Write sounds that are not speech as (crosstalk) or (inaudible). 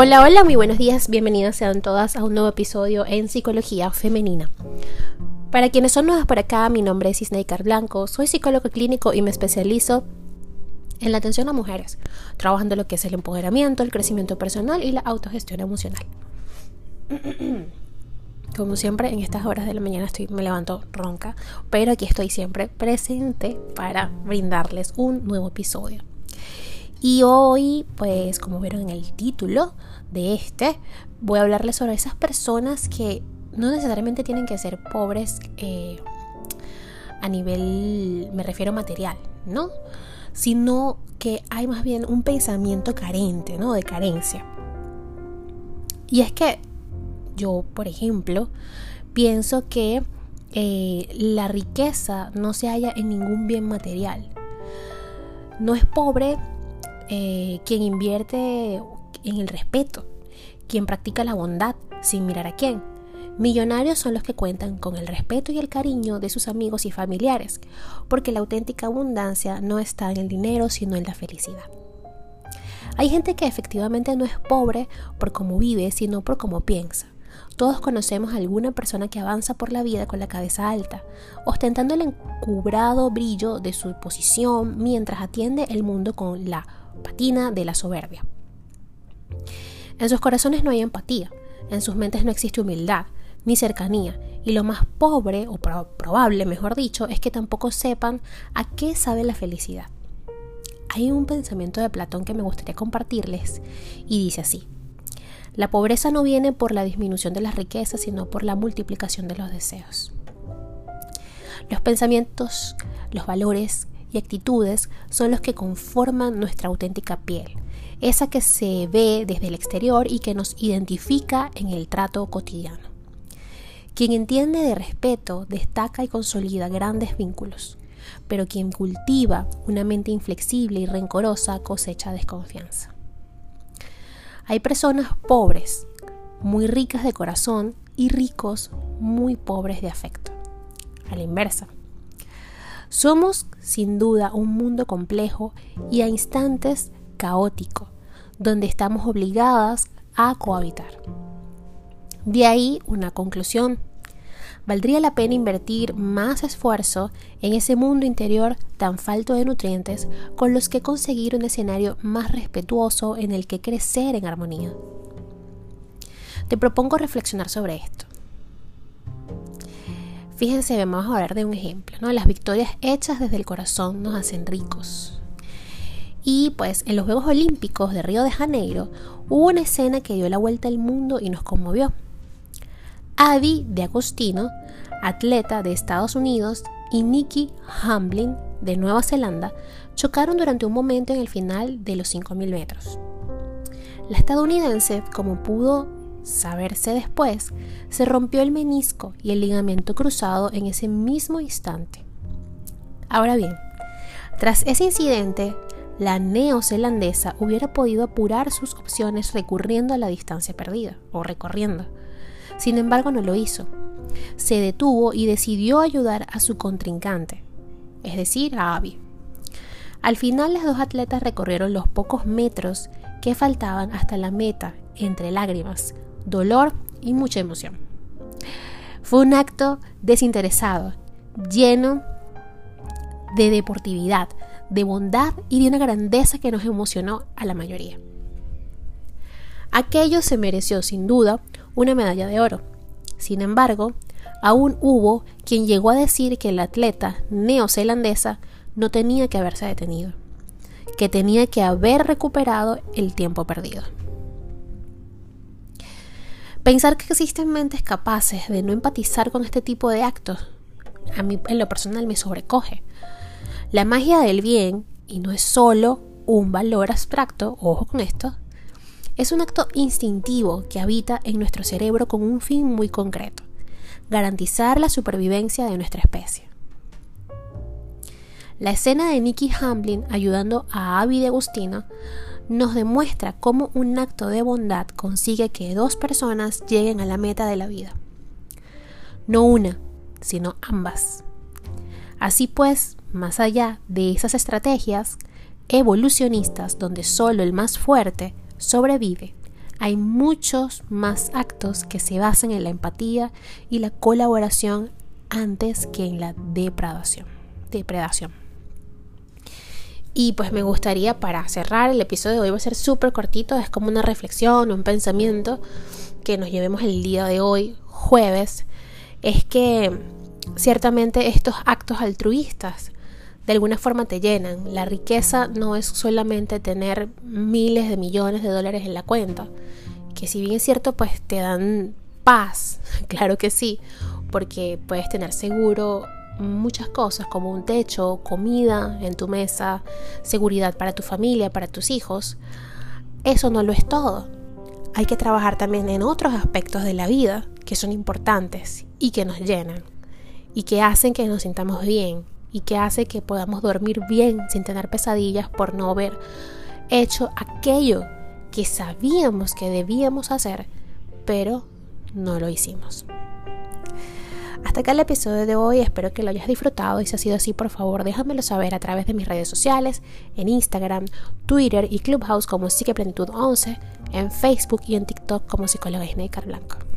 Hola, hola, muy buenos días, bienvenidas sean todas a un nuevo episodio en Psicología Femenina. Para quienes son nuevas por acá, mi nombre es Isneikar Blanco, soy psicólogo clínico y me especializo en la atención a mujeres, trabajando lo que es el empoderamiento, el crecimiento personal y la autogestión emocional. (clears throat) Como siempre, en estas horas de la mañana estoy, me levanto ronca, pero aquí estoy siempre presente para brindarles un nuevo episodio. Y hoy, pues como vieron en el título de este, voy a hablarles sobre esas personas que no necesariamente tienen que ser pobres eh, a nivel, me refiero material, ¿no? Sino que hay más bien un pensamiento carente, ¿no? De carencia. Y es que yo, por ejemplo, pienso que eh, la riqueza no se halla en ningún bien material. No es pobre eh, quien invierte en el respeto, quien practica la bondad sin mirar a quién. Millonarios son los que cuentan con el respeto y el cariño de sus amigos y familiares, porque la auténtica abundancia no está en el dinero, sino en la felicidad. Hay gente que efectivamente no es pobre por cómo vive, sino por cómo piensa. Todos conocemos a alguna persona que avanza por la vida con la cabeza alta, ostentando el encubrado brillo de su posición mientras atiende el mundo con la patina de la soberbia. En sus corazones no hay empatía, en sus mentes no existe humildad, ni cercanía, y lo más pobre, o probable, mejor dicho, es que tampoco sepan a qué sabe la felicidad. Hay un pensamiento de Platón que me gustaría compartirles, y dice así, la pobreza no viene por la disminución de las riquezas, sino por la multiplicación de los deseos. Los pensamientos, los valores y actitudes son los que conforman nuestra auténtica piel, esa que se ve desde el exterior y que nos identifica en el trato cotidiano. Quien entiende de respeto destaca y consolida grandes vínculos, pero quien cultiva una mente inflexible y rencorosa cosecha desconfianza. Hay personas pobres, muy ricas de corazón y ricos muy pobres de afecto. A la inversa. Somos sin duda un mundo complejo y a instantes caótico, donde estamos obligadas a cohabitar. De ahí una conclusión. Valdría la pena invertir más esfuerzo en ese mundo interior tan falto de nutrientes con los que conseguir un escenario más respetuoso en el que crecer en armonía. Te propongo reflexionar sobre esto. Fíjense, vamos a hablar de un ejemplo, ¿no? Las victorias hechas desde el corazón nos hacen ricos. Y pues en los Juegos Olímpicos de Río de Janeiro hubo una escena que dio la vuelta al mundo y nos conmovió. Adi de Agostino, atleta de Estados Unidos, y Nikki Hamblin de Nueva Zelanda chocaron durante un momento en el final de los 5.000 metros. La estadounidense, como pudo saberse después, se rompió el menisco y el ligamento cruzado en ese mismo instante. Ahora bien, tras ese incidente, la neozelandesa hubiera podido apurar sus opciones recurriendo a la distancia perdida o recorriendo. Sin embargo, no lo hizo. Se detuvo y decidió ayudar a su contrincante, es decir, a Abby. Al final, las dos atletas recorrieron los pocos metros que faltaban hasta la meta entre lágrimas, dolor y mucha emoción. Fue un acto desinteresado, lleno de deportividad, de bondad y de una grandeza que nos emocionó a la mayoría. Aquello se mereció sin duda una medalla de oro. Sin embargo, aún hubo quien llegó a decir que la atleta neozelandesa no tenía que haberse detenido, que tenía que haber recuperado el tiempo perdido. Pensar que existen mentes capaces de no empatizar con este tipo de actos, a mí en lo personal me sobrecoge. La magia del bien, y no es solo un valor abstracto, ojo con esto, es un acto instintivo que habita en nuestro cerebro con un fin muy concreto, garantizar la supervivencia de nuestra especie. La escena de Nicky Hamlin ayudando a Abby de Agustino nos demuestra cómo un acto de bondad consigue que dos personas lleguen a la meta de la vida. No una, sino ambas. Así pues, más allá de esas estrategias evolucionistas donde solo el más fuerte sobrevive, Hay muchos más actos que se basan en la empatía y la colaboración antes que en la depredación. depredación. Y pues me gustaría para cerrar el episodio de hoy va a ser súper cortito, es como una reflexión, un pensamiento que nos llevemos el día de hoy, jueves, es que ciertamente estos actos altruistas de alguna forma te llenan. La riqueza no es solamente tener miles de millones de dólares en la cuenta, que si bien es cierto, pues te dan paz, (laughs) claro que sí, porque puedes tener seguro muchas cosas como un techo, comida en tu mesa, seguridad para tu familia, para tus hijos. Eso no lo es todo. Hay que trabajar también en otros aspectos de la vida que son importantes y que nos llenan y que hacen que nos sintamos bien y que hace que podamos dormir bien sin tener pesadillas por no haber hecho aquello que sabíamos que debíamos hacer, pero no lo hicimos. Hasta acá el episodio de hoy, espero que lo hayas disfrutado y si ha sido así, por favor déjamelo saber a través de mis redes sociales, en Instagram, Twitter y Clubhouse como Psique Plenitud 11, en Facebook y en TikTok como Psicóloga Isneikar Blanco.